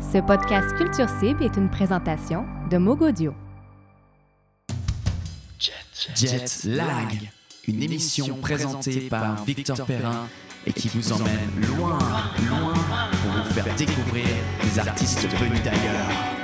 Ce podcast Culture Cible est une présentation de Mogodio. Jet Lag, une émission présentée par Victor Perrin et qui vous emmène loin, loin pour vous faire découvrir des artistes venus d'ailleurs.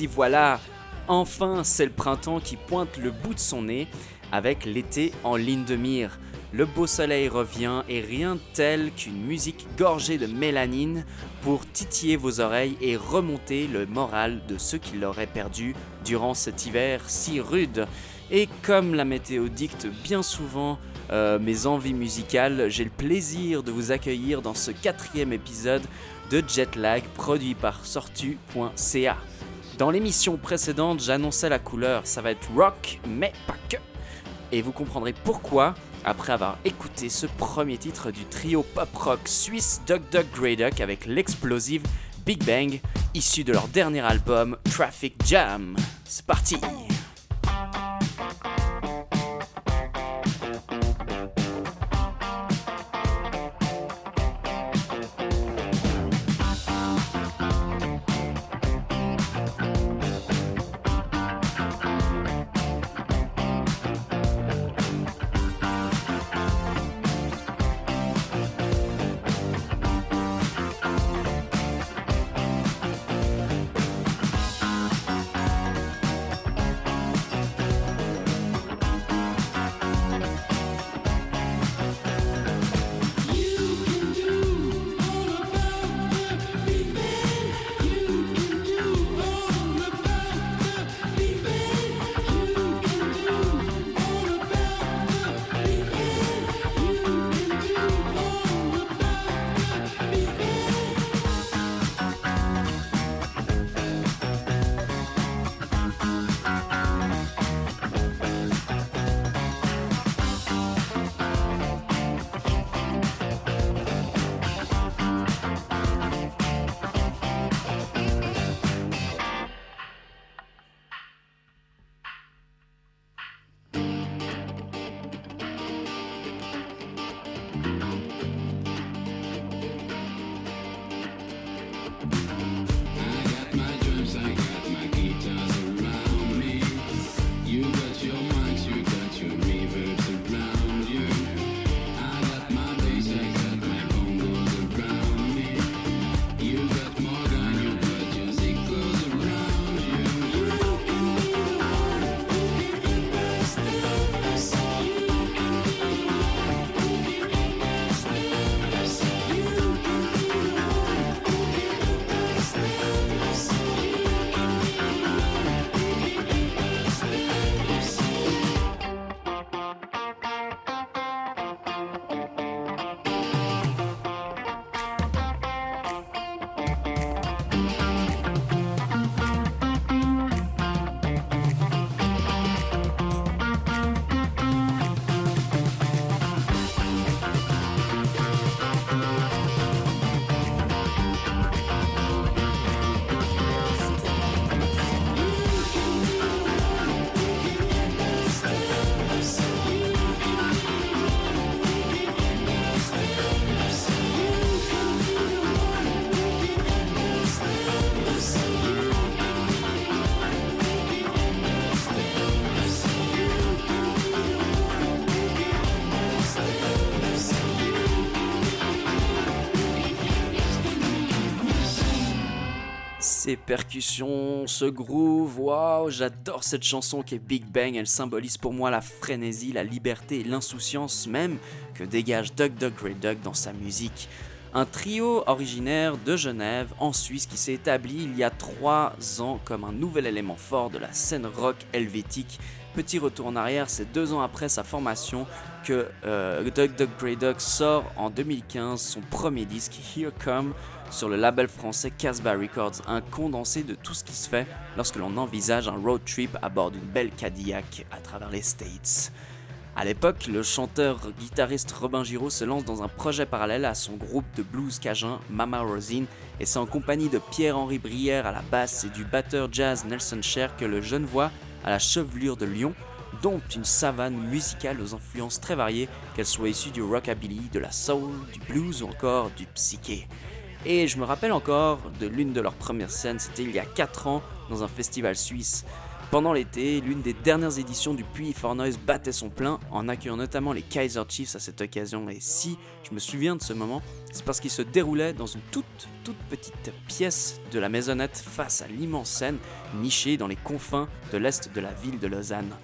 Y voilà Enfin, c'est le printemps qui pointe le bout de son nez avec l'été en ligne de mire. Le beau soleil revient et rien tel qu'une musique gorgée de mélanine pour titiller vos oreilles et remonter le moral de ceux qui l'auraient perdu durant cet hiver si rude. Et comme la météo dicte bien souvent euh, mes envies musicales, j'ai le plaisir de vous accueillir dans ce quatrième épisode de Jetlag produit par sortu.ca. Dans l'émission précédente, j'annonçais la couleur, ça va être rock, mais pas que. Et vous comprendrez pourquoi après avoir écouté ce premier titre du trio pop-rock suisse Duck Duck Grey Duck avec l'explosive Big Bang, issu de leur dernier album Traffic Jam. C'est parti Ces percussions, ce groove, waouh, j'adore cette chanson qui est Big Bang, elle symbolise pour moi la frénésie, la liberté l'insouciance même que dégage Duck Duck Grey Duck dans sa musique. Un trio originaire de Genève, en Suisse, qui s'est établi il y a trois ans comme un nouvel élément fort de la scène rock helvétique. Petit retour en arrière, c'est deux ans après sa formation que euh, Duck Duck Grey Duck sort en 2015 son premier disque Here Come sur le label français Casbah Records, un condensé de tout ce qui se fait lorsque l'on envisage un road trip à bord d'une belle Cadillac à travers les States. À l'époque, le chanteur-guitariste Robin Giraud se lance dans un projet parallèle à son groupe de blues cajun Mama Rosine et c'est en compagnie de Pierre-Henri Brière à la basse et du batteur jazz Nelson Cher que le jeune voix à la chevelure de lion dompte une savane musicale aux influences très variées, qu'elles soient issues du rockabilly, de la soul, du blues ou encore du psyché. Et je me rappelle encore de l'une de leurs premières scènes, c'était il y a 4 ans dans un festival suisse. Pendant l'été, l'une des dernières éditions du Puy Fornoise battait son plein en accueillant notamment les Kaiser Chiefs à cette occasion. Et si je me souviens de ce moment, c'est parce qu'il se déroulait dans une toute toute petite pièce de la maisonnette face à l'immense scène nichée dans les confins de l'est de la ville de Lausanne.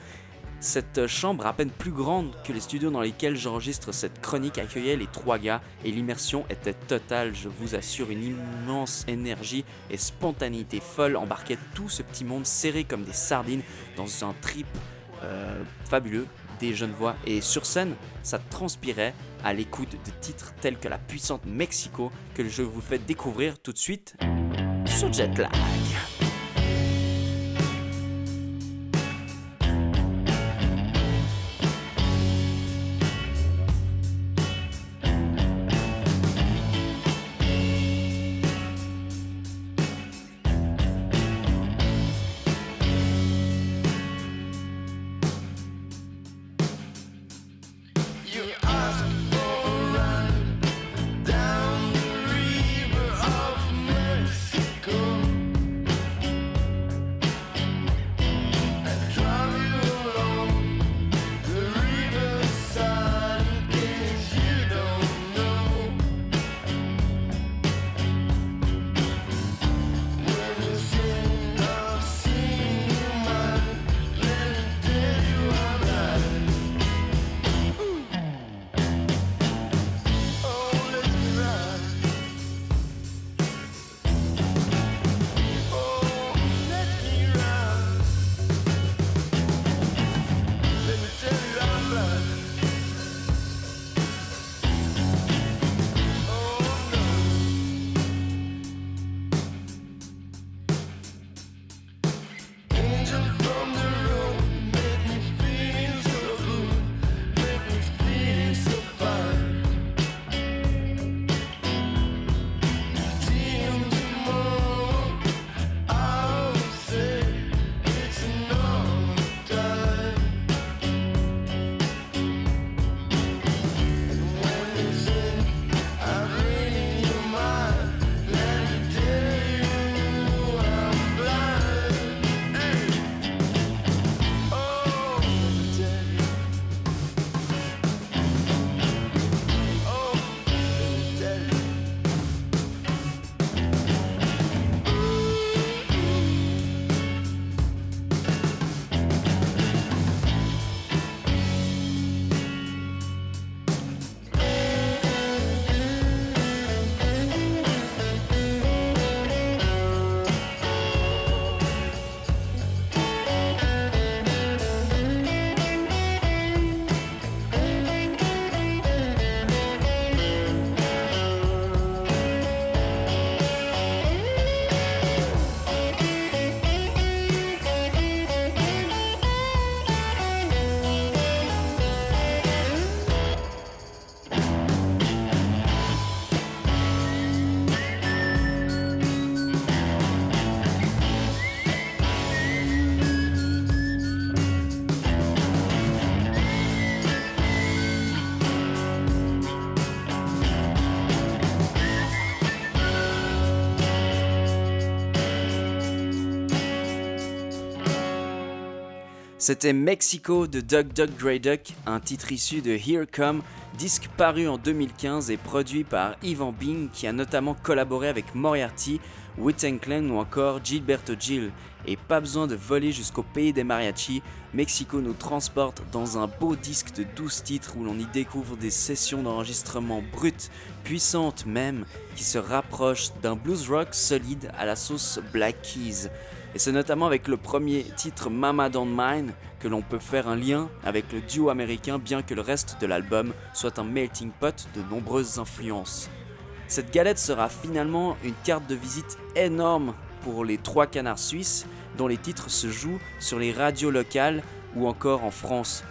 Cette chambre à peine plus grande que les studios dans lesquels j'enregistre cette chronique accueillait les trois gars et l'immersion était totale, je vous assure, une immense énergie et spontanéité folle embarquait tout ce petit monde serré comme des sardines dans un trip euh, fabuleux des jeunes voix et sur scène ça transpirait à l'écoute de titres tels que la puissante Mexico que je vous fais découvrir tout de suite sur Jetlag. C'était Mexico de Doug Doug Grey Duck, un titre issu de Here Come, disque paru en 2015 et produit par Ivan Bing qui a notamment collaboré avec Moriarty, Witten Clan ou encore Gilberto Gil. Et pas besoin de voler jusqu'au pays des mariachis, Mexico nous transporte dans un beau disque de 12 titres où l'on y découvre des sessions d'enregistrement brutes, puissantes même, qui se rapprochent d'un blues rock solide à la sauce Black Keys. Et c'est notamment avec le premier titre Mama Don't Mine que l'on peut faire un lien avec le duo américain bien que le reste de l'album soit un melting pot de nombreuses influences. Cette galette sera finalement une carte de visite énorme pour les trois canards suisses dont les titres se jouent sur les radios locales ou encore en France.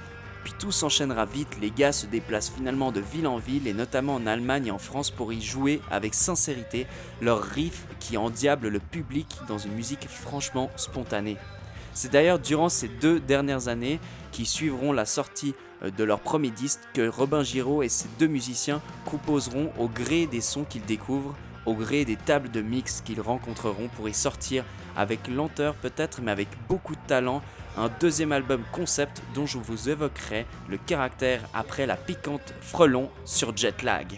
Puis tout s'enchaînera vite, les gars se déplacent finalement de ville en ville et notamment en Allemagne et en France pour y jouer avec sincérité leurs riffs qui endiablent le public dans une musique franchement spontanée. C'est d'ailleurs durant ces deux dernières années qui suivront la sortie euh, de leur premier disque que Robin Giraud et ses deux musiciens composeront au gré des sons qu'ils découvrent, au gré des tables de mix qu'ils rencontreront pour y sortir avec lenteur peut-être mais avec beaucoup de talent un deuxième album concept dont je vous évoquerai le caractère après la piquante frelon sur Jetlag.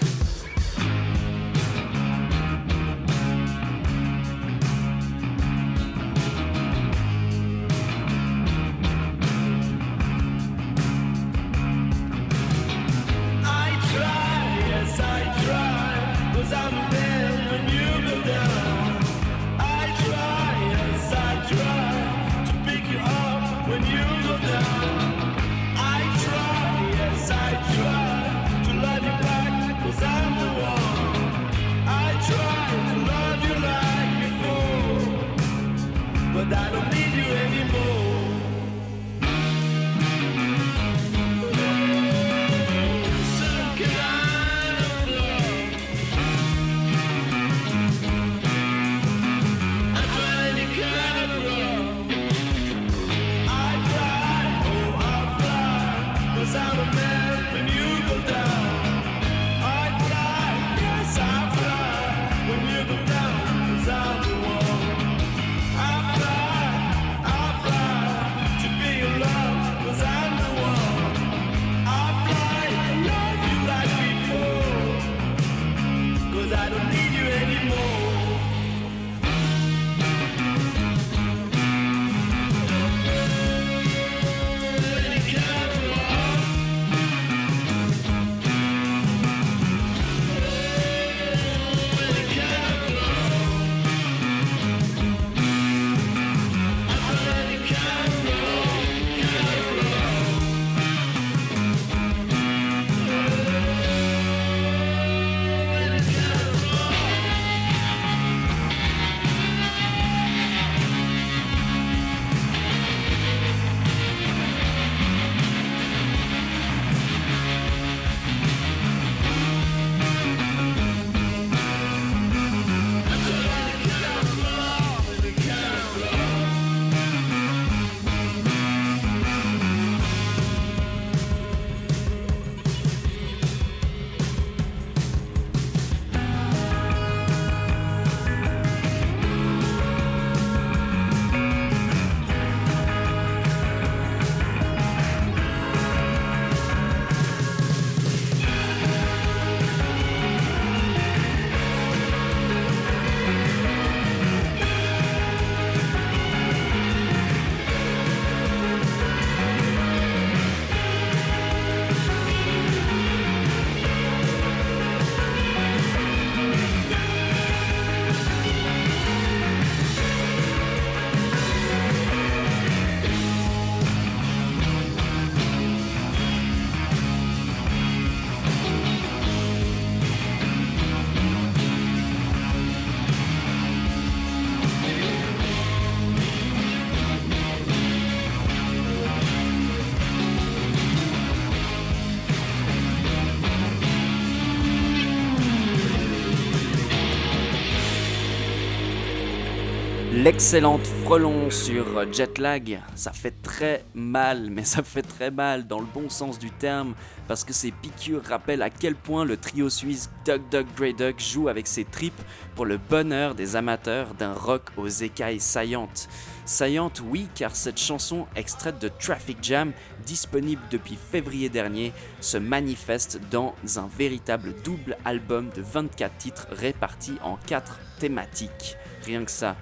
L'excellente frelon sur Jetlag, ça fait très mal, mais ça fait très mal dans le bon sens du terme, parce que ces piqûres rappellent à quel point le trio suisse Duck Duck Grey Duck joue avec ses tripes pour le bonheur des amateurs d'un rock aux écailles saillantes. Saillante, oui, car cette chanson, extraite de Traffic Jam, disponible depuis février dernier, se manifeste dans un véritable double album de 24 titres répartis en 4 thématiques. Rien que ça.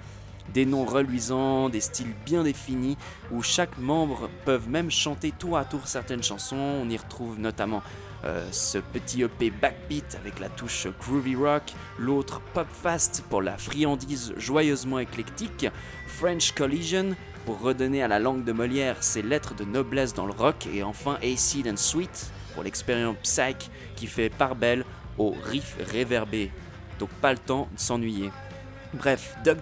Des noms reluisants, des styles bien définis, où chaque membre peuvent même chanter tour à tour certaines chansons. On y retrouve notamment euh, ce petit EP backbeat avec la touche groovy rock, l'autre pop fast pour la friandise joyeusement éclectique, French Collision pour redonner à la langue de Molière ses lettres de noblesse dans le rock, et enfin Acid and Sweet pour l'expérience psych qui fait part belle au riff réverbé. Donc pas le temps de s'ennuyer. Bref, Duck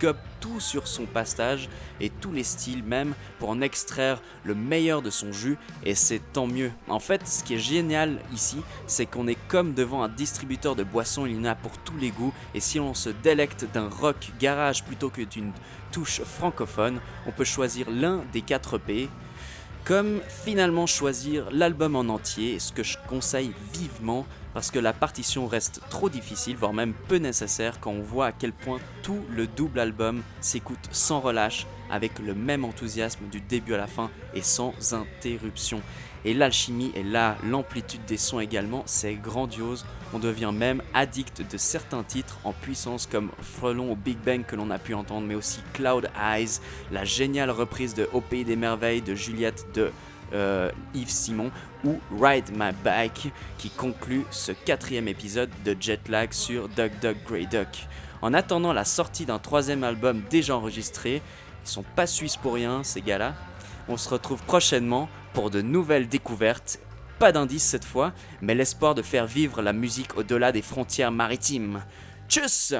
gobe tout sur son passage et tous les styles même pour en extraire le meilleur de son jus et c'est tant mieux. En fait, ce qui est génial ici, c'est qu'on est comme devant un distributeur de boissons, il y en a pour tous les goûts et si on se délecte d'un rock garage plutôt que d'une touche francophone, on peut choisir l'un des 4 P comme finalement choisir l'album en entier, ce que je conseille vivement parce que la partition reste trop difficile, voire même peu nécessaire quand on voit à quel point tout le double album s'écoute sans relâche, avec le même enthousiasme du début à la fin et sans interruption. Et l'alchimie est là, l'amplitude des sons également, c'est grandiose. On devient même addict de certains titres en puissance comme Frelon au Big Bang que l'on a pu entendre, mais aussi Cloud Eyes, la géniale reprise de Au Pays des Merveilles de Juliette de euh, Yves Simon ou Ride My Bike qui conclut ce quatrième épisode de Jetlag sur Duck Duck Grey Duck. En attendant la sortie d'un troisième album déjà enregistré, ils sont pas suisses pour rien ces gars-là. On se retrouve prochainement pour de nouvelles découvertes. Pas d'indices cette fois, mais l'espoir de faire vivre la musique au-delà des frontières maritimes. Tchuss